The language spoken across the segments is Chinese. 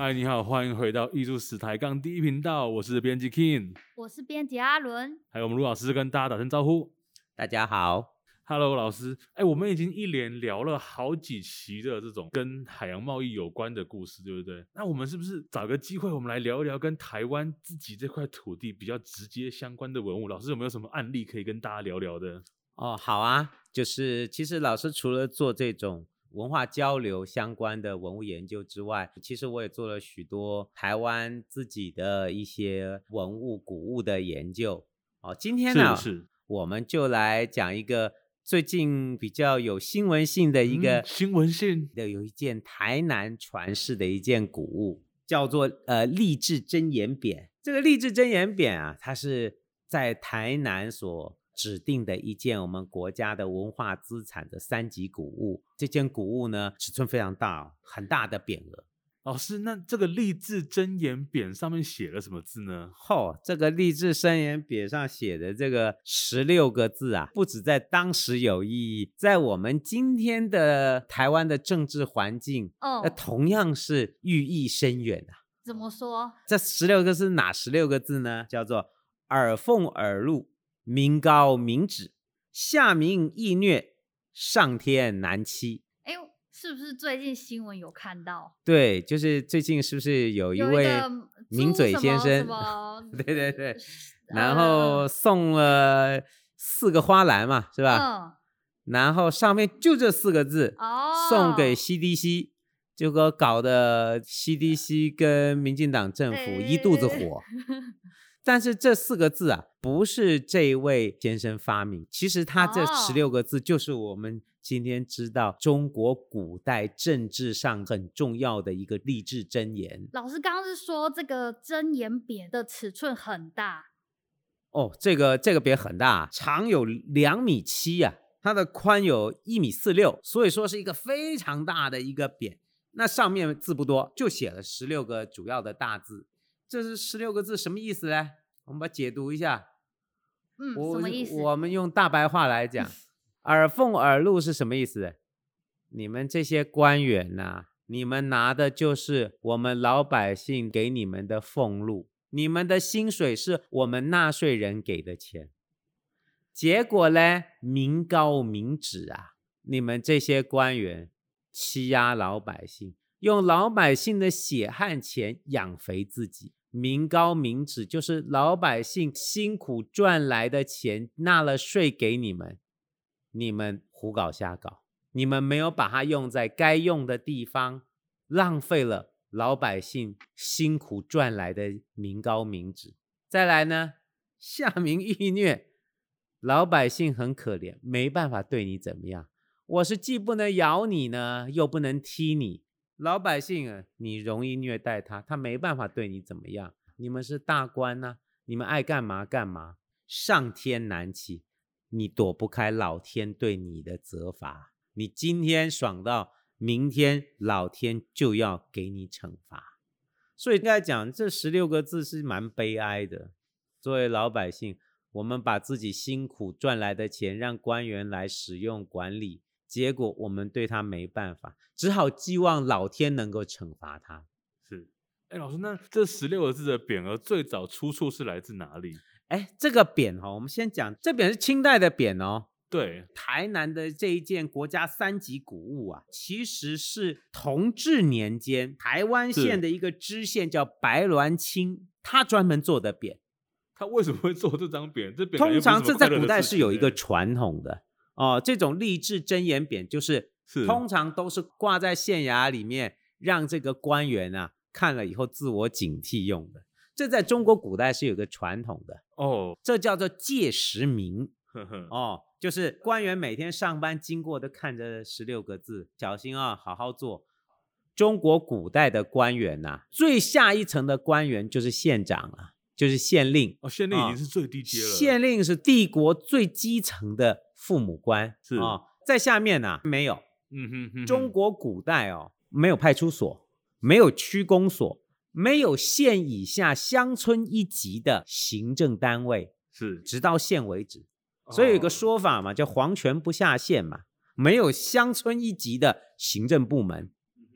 嗨，你好，欢迎回到艺术史抬杠第一频道，我是编辑 King，我是编辑阿伦，还有我们卢老师跟大家打声招呼。大家好，Hello，老师。哎，我们已经一连聊了好几期的这种跟海洋贸易有关的故事，对不对？那我们是不是找个机会，我们来聊一聊跟台湾自己这块土地比较直接相关的文物？老师有没有什么案例可以跟大家聊聊的？哦，好啊，就是其实老师除了做这种。文化交流相关的文物研究之外，其实我也做了许多台湾自己的一些文物古物的研究。哦，今天呢，我们就来讲一个最近比较有新闻性的一个、嗯、新闻性的，有一件台南传世的一件古物，叫做呃励志真言匾。这个励志真言匾啊，它是在台南所。指定的一件我们国家的文化资产的三级古物，这件古物呢，尺寸非常大，很大的匾额。老师，那这个励志真言匾上面写了什么字呢？嚯、哦，这个励志真言匾上写的这个十六个字啊，不止在当时有意义，在我们今天的台湾的政治环境，哦，那同样是寓意深远啊。怎么说？这十六个是哪十六个字呢？叫做耳奉耳禄。民高民脂，下民易虐，上天难欺。哎，是不是最近新闻有看到？对，就是最近是不是有一位名嘴先生？对对对，然后送了四个花篮嘛，是吧？嗯。然后上面就这四个字，哦，送给 CDC，结果搞得 CDC 跟民进党政府一肚子火。但是这四个字啊，不是这位先生发明，其实他这十六个字就是我们今天知道中国古代政治上很重要的一个励志箴言。老师刚刚是说这个箴言匾的尺寸很大哦，这个这个匾很大，长有两米七啊，它的宽有一米四六，所以说是一个非常大的一个匾。那上面字不多，就写了十六个主要的大字。这是十六个字，什么意思呢？我们把解读一下。嗯，什么意思？我们用大白话来讲，耳奉耳禄是什么意思？你们这些官员呐、啊，你们拿的就是我们老百姓给你们的俸禄，你们的薪水是我们纳税人给的钱。结果呢，民膏民脂啊，你们这些官员欺压老百姓，用老百姓的血汗钱养肥自己。民膏民脂就是老百姓辛苦赚来的钱，纳了税给你们，你们胡搞瞎搞，你们没有把它用在该用的地方，浪费了老百姓辛苦赚来的民膏民脂。再来呢，下民易虐，老百姓很可怜，没办法对你怎么样。我是既不能咬你呢，又不能踢你。老百姓啊，你容易虐待他，他没办法对你怎么样。你们是大官呐、你们爱干嘛干嘛。上天难欺，你躲不开老天对你的责罚。你今天爽到，明天老天就要给你惩罚。所以应该讲，这十六个字是蛮悲哀的。作为老百姓，我们把自己辛苦赚来的钱让官员来使用管理。结果我们对他没办法，只好寄望老天能够惩罚他。是，哎，老师，那这十六个字的匾额最早出处是来自哪里？哎，这个匾哈，我们先讲，这匾是清代的匾哦。对，台南的这一件国家三级古物啊，其实是同治年间台湾县的一个知县叫白鸾清，他专门做的匾。他为什么会做这张匾？这匾通常这在古代是有一个传统的。哦，这种励志真言匾就是，是通常都是挂在县衙里面，让这个官员啊看了以后自我警惕用的。这在中国古代是有个传统的哦，这叫做戒时铭。哦，就是官员每天上班经过都看着十六个字，小心啊，好好做。中国古代的官员呐、啊，最下一层的官员就是县长啊，就是县令。哦，县令已经是最低阶了。县令是帝国最基层的。父母官是啊、哦，在下面呢、啊、没有，嗯哼，哼，中国古代哦，没有派出所，没有区公所，没有县以下乡村一级的行政单位，是直到县为止，所以有个说法嘛，叫皇权不下县嘛，没有乡村一级的行政部门，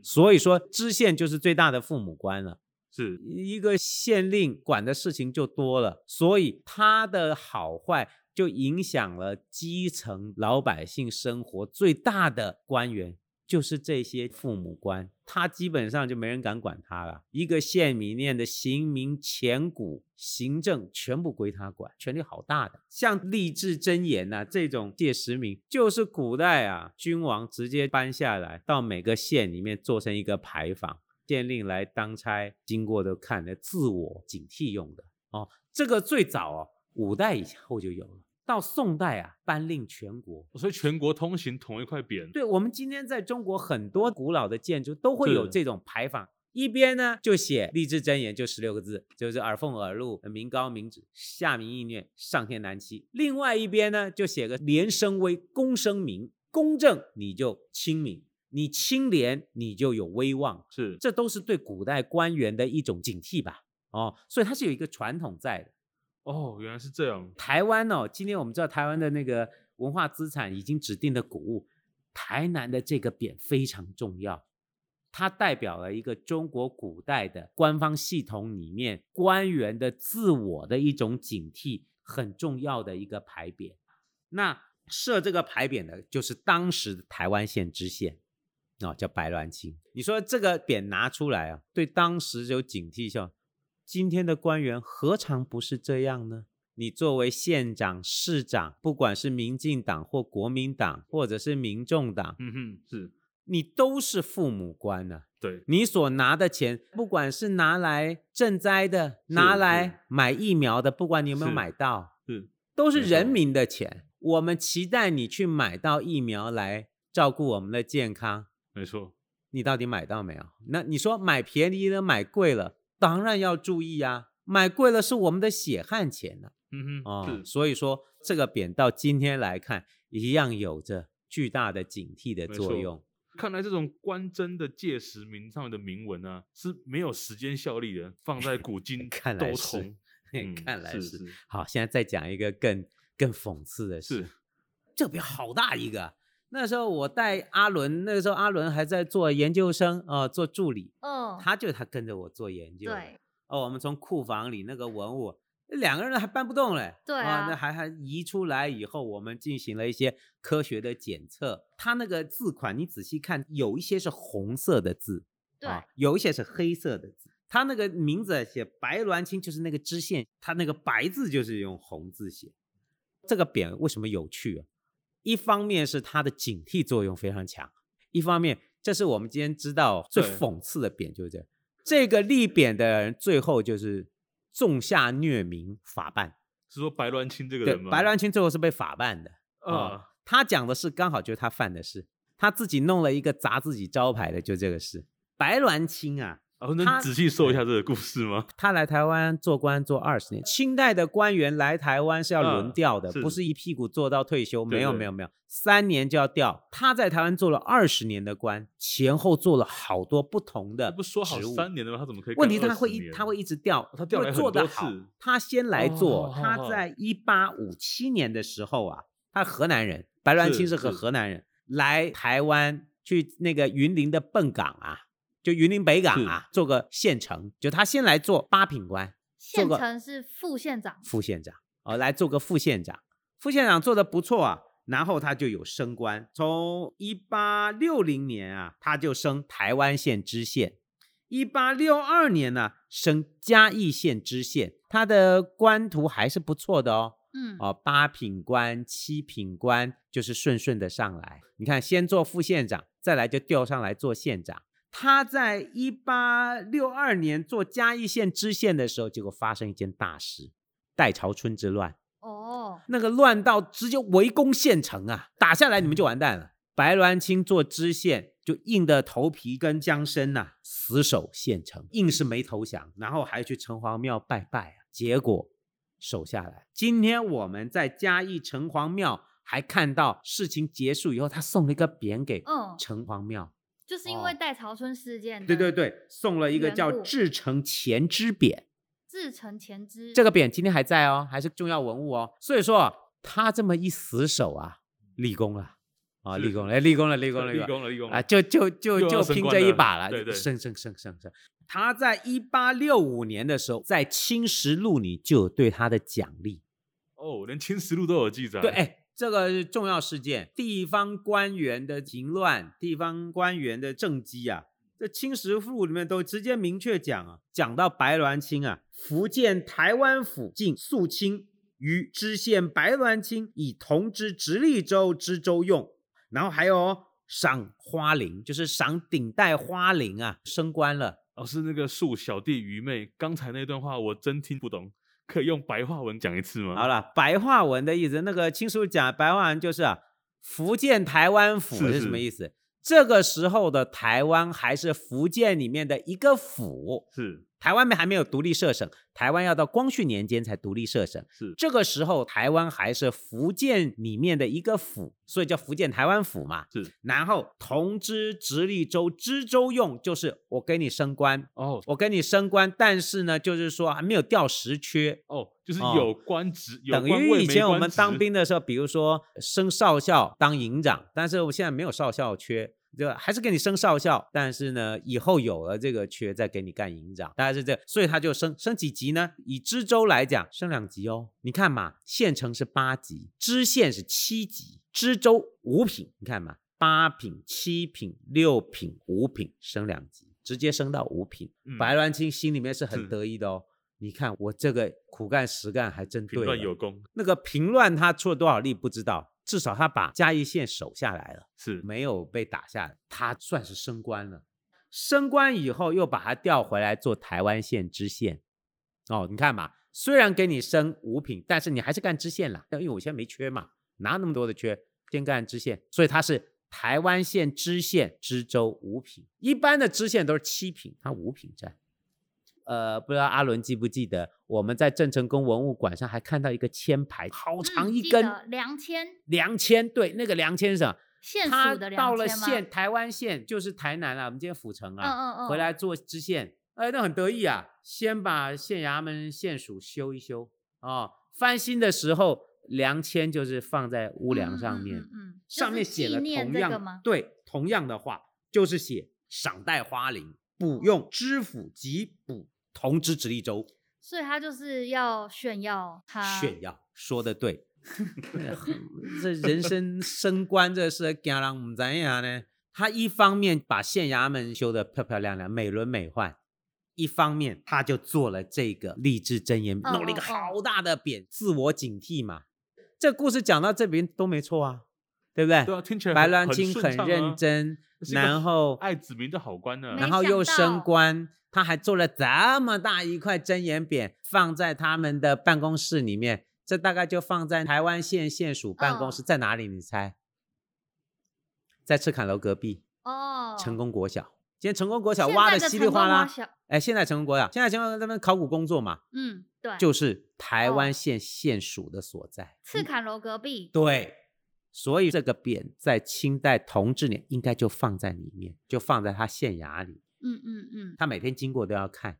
所以说知县就是最大的父母官了。是一个县令管的事情就多了，所以他的好坏就影响了基层老百姓生活最大的官员。就是这些父母官，他基本上就没人敢管他了。一个县里面的刑民钱谷行政全部归他管，权力好大的。像励志真言呐、这种借实名，就是古代啊君王直接颁下来，到每个县里面做成一个牌坊，县令来当差，经过都看的自我警惕用的哦。这个最早哦，五代以后就有了。到宋代啊，颁令全国，所以全国通行同一块匾。对，我们今天在中国很多古老的建筑都会有这种牌坊，一边呢就写励志箴言，就十六个字，就是耳奉耳禄，民高民止，下民易虐，上天难欺。另外一边呢就写个廉生威，公声明，公正你就亲民，你清廉你就有威望。是，这都是对古代官员的一种警惕吧？哦，所以它是有一个传统在的。哦，原来是这样。台湾哦，今天我们知道台湾的那个文化资产已经指定的古物，台南的这个匾非常重要，它代表了一个中国古代的官方系统里面官员的自我的一种警惕，很重要的一个牌匾。那设这个牌匾的就是当时的台湾县知县，哦，叫白鸾清。你说这个匾拿出来啊，对当时有警惕性。今天的官员何尝不是这样呢？你作为县长、市长，不管是民进党或国民党，或者是民众党，嗯哼，是你都是父母官呢、啊。对，你所拿的钱，不管是拿来赈灾的，拿来买疫苗的，不管你有没有买到，是，是都是人民的钱。我们期待你去买到疫苗来照顾我们的健康。没错，你到底买到没有？那你说买便宜的，买贵了。当然要注意啊，买贵了是我们的血汗钱呢、啊。嗯哼，哦，所以说这个匾到今天来看，一样有着巨大的警惕的作用。看来这种官真的戒实名上面的铭文啊，是没有时间效力的，放在古今 看来是，嗯、看来是。好，现在再讲一个更更讽刺的事。是，这个匾好大一个。那时候我带阿伦，那个时候阿伦还在做研究生啊、呃，做助理。嗯，他就他跟着我做研究。对。哦，我们从库房里那个文物，两个人还搬不动嘞。对啊。哦、那还还移出来以后，我们进行了一些科学的检测。他那个字款，你仔细看，有一些是红色的字，对、哦，有一些是黑色的字。他那个名字写白鸾清，就是那个知县，他那个白字就是用红字写。这个匾为什么有趣啊？一方面是它的警惕作用非常强，一方面这是我们今天知道最讽刺的点，就是这这个立贬的人最后就是纵下虐民法办，是说白鸾清这个人吗？白鸾清最后是被法办的啊、哦。他讲的是刚好就是他犯的事，他自己弄了一个砸自己招牌的，就这个事。白鸾清啊。哦，能仔细说一下这个故事吗？他来台湾做官做二十年，清代的官员来台湾是要轮调的，啊、不是一屁股做到退休。没有没有没有，三年就要调。他在台湾做了二十年的官，前后做了好多不同的。不说好三年的吗？他怎么可以？问题他会一他会一直调，他调来很多次。他先来做，他在一八五七年的时候啊，他河南人，白鸾清是个河南人，来台湾去那个云林的笨港啊。就云林北港啊，做个县城，就他先来做八品官，县城是副县长，副县长哦，来做个副县长，副县长做的不错啊，然后他就有升官，从一八六零年啊，他就升台湾县知县，一八六二年呢，升嘉义县知县，他的官途还是不错的哦，嗯，哦，八品官、七品官就是顺顺的上来，你看先做副县长，再来就调上来做县长。他在一八六二年做嘉义县知县的时候，结果发生一件大事——代潮春之乱。哦，那个乱到直接围攻县城啊，打下来你们就完蛋了。白鸾清做知县，就硬着头皮跟江生呐、啊、死守县城，硬是没投降，然后还去城隍庙拜拜啊，结果守下来。今天我们在嘉义城隍庙还看到事情结束以后，他送了一个匾给城隍庙。就是因为戴潮春事件，对对对，送了一个叫“至诚前知匾”。至诚前知这个匾今天还在哦，还是重要文物哦。所以说他这么一死守啊，立功了。啊，立功了，立功了，立功了，立功了，立功了啊！就就就就拼这一把了，对对，升升升升升。他在一八六五年的时候，在《青石录》里就有对他的奖励。哦，连《青石录》都有记载。对，哎，这个重要事件，地方官员的淫乱，地方官员的政绩啊，这《清实录》里面都直接明确讲啊，讲到白鸾卿啊，福建台湾府进肃清，于知县白鸾卿以同知直隶州知州用。然后还有赏花翎，就是赏顶戴花翎啊，升官了。哦，是那个恕小弟愚昧，刚才那段话我真听不懂，可以用白话文讲一次吗？好了，白话文的意思，那个亲叔讲白话文就是啊，福建台湾府是什么意思？是是这个时候的台湾还是福建里面的一个府，是。台湾没还没有独立设省，台湾要到光绪年间才独立设省。是。这个时候，台湾还是福建里面的一个府，所以叫福建台湾府嘛。是，然后同知直隶州知州用，就是我给你升官。哦，我给你升官，但是呢，就是说还没有调实缺。哦，就是有官职，哦、有官等于以前我们当兵的时候，比如说升少校当营长，但是我现在没有少校缺。就还是给你升少校，但是呢，以后有了这个缺，再给你干营长，大概是这个，所以他就升升几级呢？以知州来讲，升两级哦。你看嘛，县城是八级，知县是七级，知州五品。你看嘛，八品、七品、六品、五品，升两级，直接升到五品。嗯、白鸾清心里面是很得意的哦。你看我这个苦干实干还真对，平乱有功。那个平乱他出了多少力不知道。至少他把嘉义县守下来了，是没有被打下来，他算是升官了。升官以后又把他调回来做台湾县知县。哦，你看嘛，虽然给你升五品，但是你还是干知县啦。因为我现在没缺嘛，哪那么多的缺，先干知县，所以他是台湾县知县知州五品。一般的知县都是七品，他五品占。呃，不知道阿伦记不记得，我们在郑成功文物馆上还看到一个签牌，好长一根，梁签。梁签，对，那个梁签是什么？县属的梁签？到了县，台湾县就是台南啊，我们今天府城啊，嗯嗯嗯，回来做知县，哎，那很得意啊，先把县衙门、县署修一修哦，翻新的时候，梁签就是放在屋梁上面，嗯，嗯，嗯，上面写了同样，对，同样的话，就是写赏戴花翎，补用知府及补。同知直隶州，所以他就是要炫耀他炫耀，说的对。这人生升官这事，惊人唔知样呢？他一方面把县衙门修得漂漂亮亮、美轮美奂，一方面他就做了这个励志箴言，弄了一个好大的匾，自我警惕嘛。这故事讲到这边都没错啊，对不对？对啊，听起来白鸾卿很认真，然后爱子民的好官呢，然后又升官。他还做了这么大一块真言匾，放在他们的办公室里面。这大概就放在台湾县县署办公室，在哪里？你猜？在赤坎楼隔壁哦，成功国小。今天成功国小挖的稀里哗啦。哎，现在成功国小，现在成功在那边考古工作嘛？嗯，对，就是台湾县县署的所在。赤坎楼隔壁。对，所以这个匾在清代同治年应该就放在里面，就放在他县衙里。嗯嗯嗯，他每天经过都要看。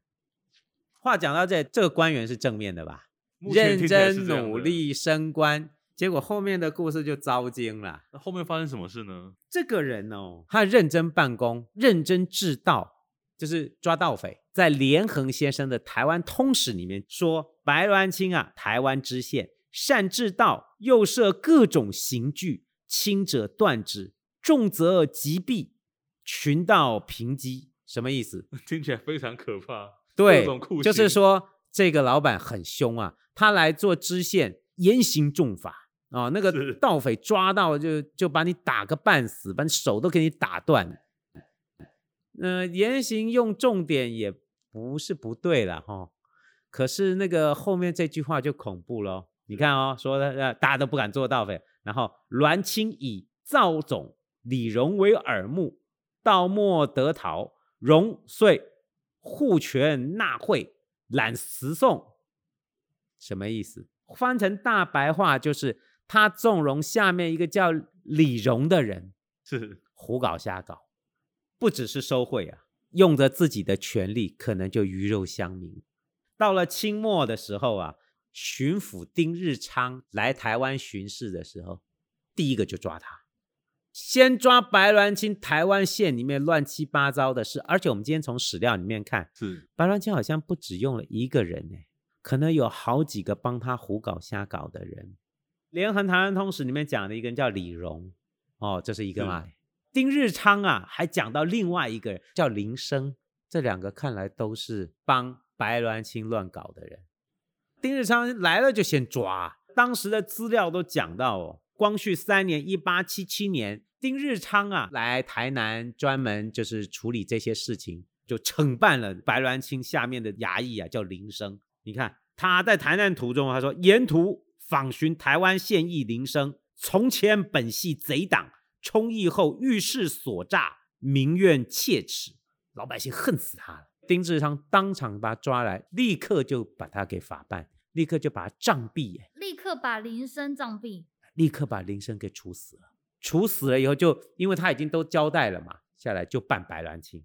话讲到这，这个官员是正面的吧？认真努力升官，结果后面的故事就糟经了。那后面发生什么事呢？这个人哦，他认真办公，认真治盗，就是抓盗匪。在连横先生的《台湾通史》里面说，白鸾清啊，台湾知县，善治道，又设各种刑具，轻者断指，重则击毙，群盗平击。什么意思？听起来非常可怕。对，就是说这个老板很凶啊，他来做知县，严刑重罚啊、哦。那个盗匪抓到就就把你打个半死，把你手都给你打断。嗯、呃，严刑用重点也不是不对了哈、哦。可是那个后面这句话就恐怖了。你看哦，说的大家都不敢做盗匪。然后栾清以赵总李荣为耳目，盗莫得逃。荣遂护权纳贿揽十送，什么意思？翻成大白话就是他纵容下面一个叫李荣的人，是胡搞瞎搞，不只是收贿啊，用着自己的权力，可能就鱼肉乡民。到了清末的时候啊，巡抚丁日昌来台湾巡视的时候，第一个就抓他，先抓白鸾清，台湾县里面乱七八糟的事，而且我们今天从史料里面看，是白鸾清好像不只用了一个人呢，可能有好几个帮他胡搞瞎搞的人。连横台湾通史里面讲的一个人叫李荣，哦，这是一个嘛。丁日昌啊，还讲到另外一个人叫林生，这两个看来都是帮白鸾清乱搞的人。丁日昌来了就先抓，当时的资料都讲到哦，光绪三年（一八七七年），丁日昌啊来台南专门就是处理这些事情，就惩办了白鸾清下面的衙役啊，叫林升。你看他在台南途中，他说沿途访寻台湾县役林升，从前本系贼党。充役后遇事所诈，民怨切齿，老百姓恨死他了。丁日昌当场把他抓来，立刻就把他给法办，立刻就把他杖毙，立刻把林森杖毙，立刻把林森给处死了。处死了以后就，就因为他已经都交代了嘛，下来就办白鸾清。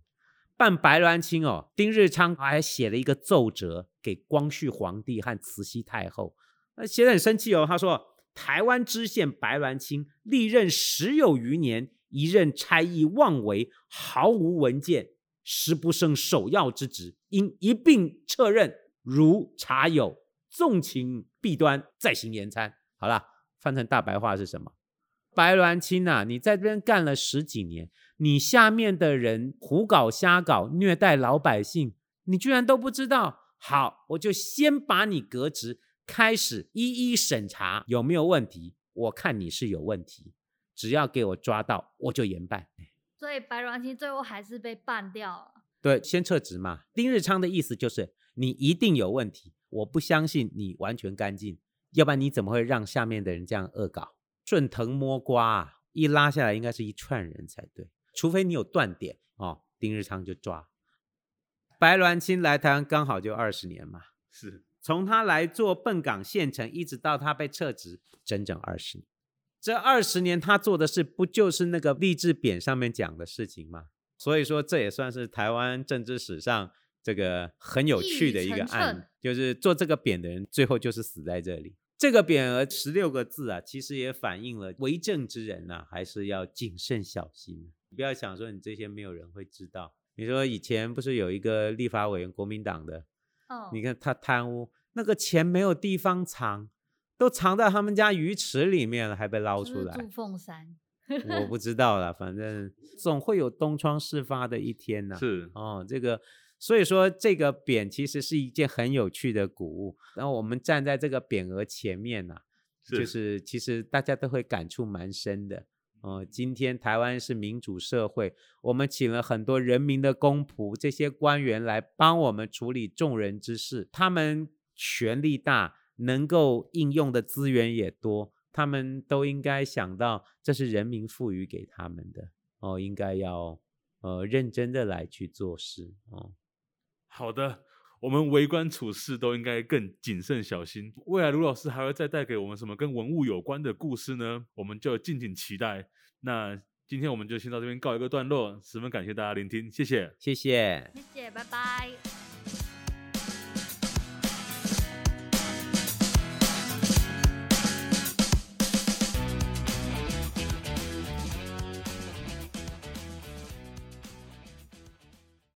办白鸾清哦，丁日昌还写了一个奏折给光绪皇帝和慈禧太后，那写得很生气哦，他说。台湾知县白鸾清历任十有余年，一任差役妄为，毫无文件，实不胜首要之职，应一并撤任。如查有纵情弊端，再行严参。好了，翻成大白话是什么？白鸾清啊，你在这边干了十几年，你下面的人胡搞瞎搞，虐待老百姓，你居然都不知道？好，我就先把你革职。开始一一审查有没有问题，我看你是有问题，只要给我抓到，我就严办。所以白鸾清最后还是被办掉了。对，先撤职嘛。丁日昌的意思就是你一定有问题，我不相信你完全干净，要不然你怎么会让下面的人这样恶搞？顺藤摸瓜啊，一拉下来应该是一串人才对，除非你有断点哦。丁日昌就抓。白鸾清来台湾刚好就二十年嘛，是。从他来做笨港县城，一直到他被撤职，整整二十年。这二十年他做的事，不就是那个励志匾上面讲的事情吗？所以说，这也算是台湾政治史上这个很有趣的一个案，就是做这个匾的人，最后就是死在这里。这个匾额十六个字啊，其实也反映了为政之人呐、啊，还是要谨慎小心。你不要想说你这些没有人会知道。你说以前不是有一个立法委员，国民党的？你看他贪污，那个钱没有地方藏，都藏在他们家鱼池里面了，还被捞出来。是是住凤山，我不 知道了，反正总会有东窗事发的一天呐。是哦，这个所以说这个匾其实是一件很有趣的古物。然后我们站在这个匾额前面呐，就是其实大家都会感触蛮深的。哦，今天台湾是民主社会，我们请了很多人民的公仆，这些官员来帮我们处理众人之事。他们权力大，能够应用的资源也多，他们都应该想到这是人民赋予给他们的哦，应该要呃认真的来去做事哦。好的，我们为官处事都应该更谨慎小心。未来卢老师还会再带给我们什么跟文物有关的故事呢？我们就敬请期待。那今天我们就先到这边告一个段落，十分感谢大家聆听，谢谢，谢谢，谢谢，拜拜。